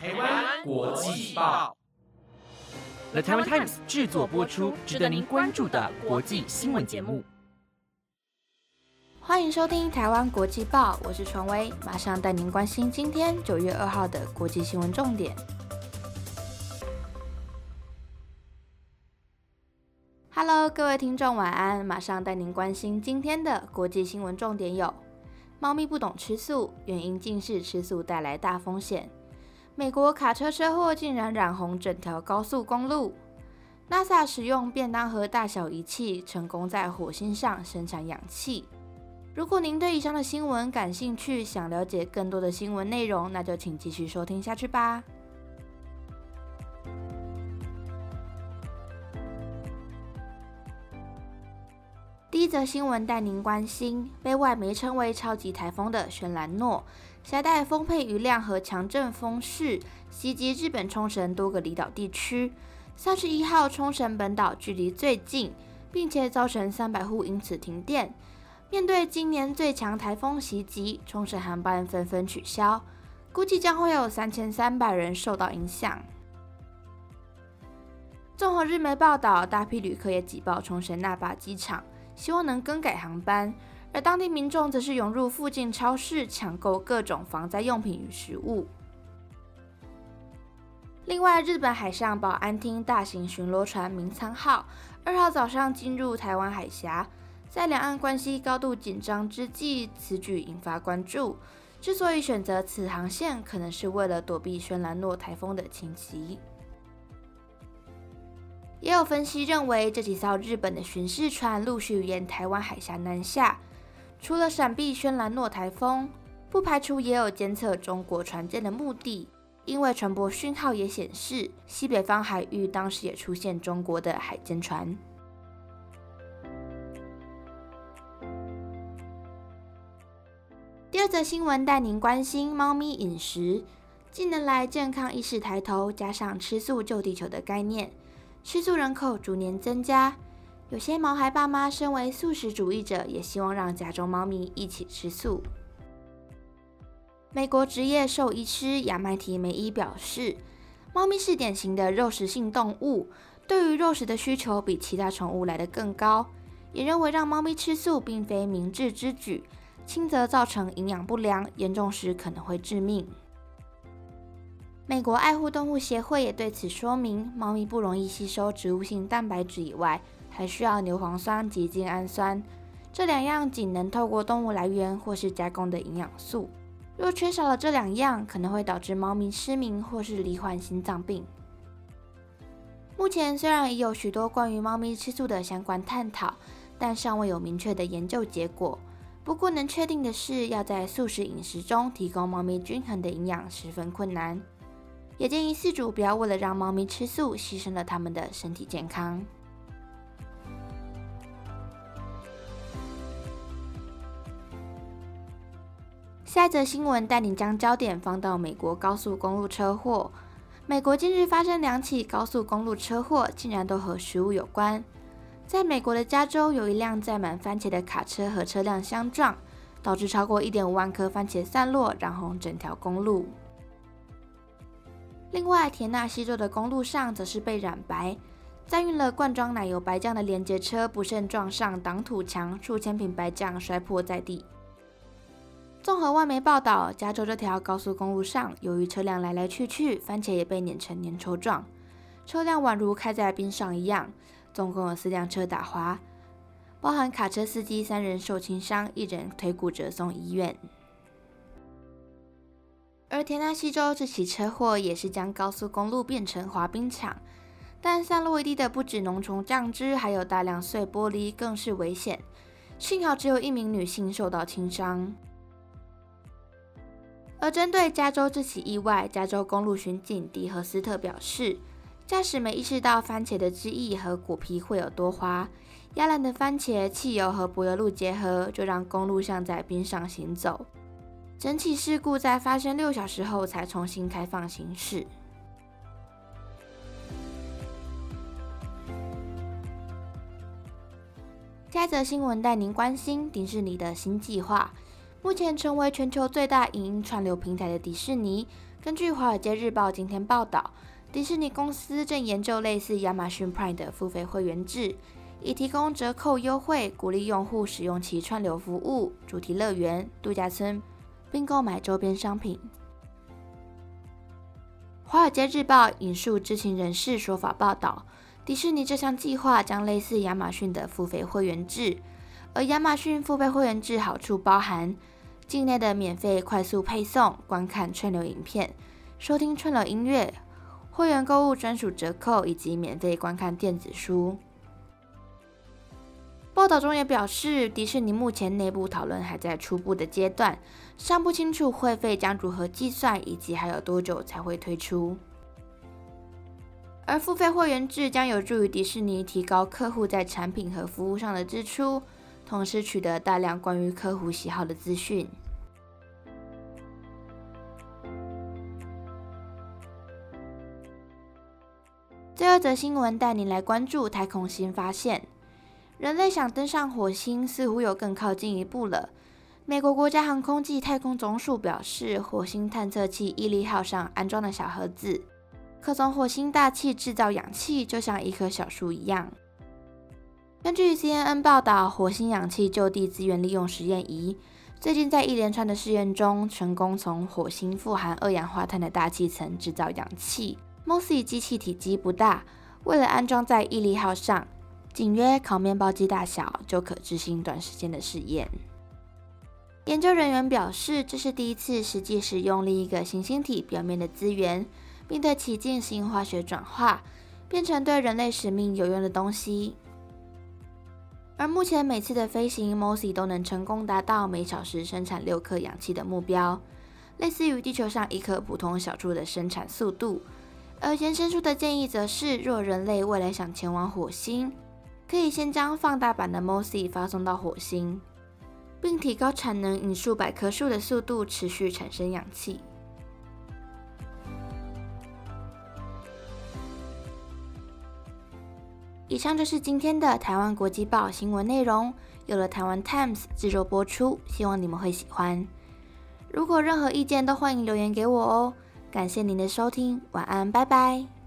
台湾国际报，The Taiwan Times 制作播出，值得您关注的国际新闻节目。欢迎收听台湾国际报，我是传威，马上带您关心今天九月二号的国际新闻重点。Hello，各位听众，晚安！马上带您关心今天的国际新闻重点有：猫咪不懂吃素，原因竟是吃素带来大风险；美国卡车车祸竟然染红整条高速公路；NASA 使用便当盒大小仪器，成功在火星上生产氧气。如果您对以上的新闻感兴趣，想了解更多的新闻内容，那就请继续收听下去吧。一则新闻带您关心，被外媒称为超级台风的轩岚诺，携带丰沛雨量和强阵风势，袭击日本冲绳多个离岛地区。三十一号，冲绳本岛距离最近，并且造成三百户因此停电。面对今年最强台风袭击，冲绳航班纷纷取消，估计将会有三千三百人受到影响。综合日媒报道，大批旅客也挤爆冲绳那霸机场。希望能更改航班，而当地民众则是涌入附近超市抢购各种防灾用品与食物。另外，日本海上保安厅大型巡逻船“明仓号”二号早上进入台湾海峡，在两岸关系高度紧张之际，此举引发关注。之所以选择此航线，可能是为了躲避轩岚诺台风的侵袭。也有分析认为，这几艘日本的巡视船陆续沿台湾海峡南下，除了闪避轩岚诺台风，不排除也有监测中国船舰的目的。因为船舶讯号也显示，西北方海域当时也出现中国的海监船。第二则新闻带您关心猫咪饮食。近年来，健康意识抬头，加上吃素救地球的概念。吃素人口逐年增加，有些毛孩爸妈身为素食主义者，也希望让家中猫咪一起吃素。美国职业兽医师亚麦提梅伊表示，猫咪是典型的肉食性动物，对于肉食的需求比其他宠物来得更高，也认为让猫咪吃素并非明智之举，轻则造成营养不良，严重时可能会致命。美国爱护动物协会也对此说明，猫咪不容易吸收植物性蛋白质以外，还需要牛磺酸及精氨酸，这两样仅能透过动物来源或是加工的营养素。若缺少了这两样，可能会导致猫咪失明或是罹患心脏病。目前虽然已有许多关于猫咪吃素的相关探讨，但尚未有明确的研究结果。不过能确定的是，要在素食饮食中提供猫咪均衡的营养十分困难。也建议饲主不要为了让猫咪吃素，牺牲了它们的身体健康。下一则新闻带你将焦点放到美国高速公路车祸。美国近日发生两起高速公路车祸，竟然都和食物有关。在美国的加州，有一辆载满番茄的卡车和车辆相撞，导致超过一点五万颗番茄散落，染红整条公路。另外，田纳西州的公路上则是被染白，载运了罐装奶油白酱的连接车不慎撞上挡土墙，数千瓶白酱摔破在地。综合外媒报道，加州这条高速公路上，由于车辆来来去去，番茄也被碾成粘稠状，车辆宛如开在冰上一样。总共有四辆车打滑，包含卡车司机三人受轻伤，一人腿骨折送医院。而田纳西州这起车祸也是将高速公路变成滑冰场，但散落一地的不止浓稠酱汁，还有大量碎玻璃，更是危险。幸好只有一名女性受到轻伤。而针对加州这起意外，加州公路巡警迪和斯特表示，驾驶没意识到番茄的汁液和果皮会有多滑，压烂的番茄、汽油和柏油路结合，就让公路像在冰上行走。整起事故在发生六小时后才重新开放行驶。下一则新闻带您关心迪士尼的新计划。目前成为全球最大影音串流平台的迪士尼，根据《华尔街日报》今天报道，迪士尼公司正研究类似亚马逊 Prime 的付费会员制，以提供折扣优惠，鼓励用户使用其串流服务、主题乐园、度假村，并购买周边商品。《华尔街日报》引述知情人士说法报道，迪士尼这项计划将类似亚马逊的付费会员制，而亚马逊付费会员制好处包含境内的免费快速配送、观看串流影片、收听串流音乐、会员购物专属折扣以及免费观看电子书。报道中也表示，迪士尼目前内部讨论还在初步的阶段，尚不清楚会费将如何计算，以及还有多久才会推出。而付费会员制将有助于迪士尼提高客户在产品和服务上的支出，同时取得大量关于客户喜好的资讯。最后则新闻带您来关注太空新发现。人类想登上火星，似乎又更靠近一步了。美国国家航空暨太空总署表示，火星探测器毅力号上安装的小盒子，可从火星大气制造氧气，就像一棵小树一样。根据 CNN 报道，火星氧气就地资源利用实验仪最近在一连串的试验中，成功从火星富含二氧化碳的大气层制造氧气。Mosi 机器体积不大，为了安装在毅力号上。仅约烤面包机大小就可执行短时间的试验。研究人员表示，这是第一次实际使用另一个行星体表面的资源，并对其进行化学转化，变成对人类使命有用的东西。而目前每次的飞行，Mosi 都能成功达到每小时生产六克氧气的目标，类似于地球上一颗普通小猪的生产速度。而延伸出的建议则是，若人类未来想前往火星，可以先将放大版的 Mosi 发送到火星，并提高产能，以数百棵树的速度持续产生氧气。以上就是今天的台湾国际报新闻内容，有了台湾 Times 制作播出，希望你们会喜欢。如果任何意见都欢迎留言给我哦。感谢您的收听，晚安，拜拜。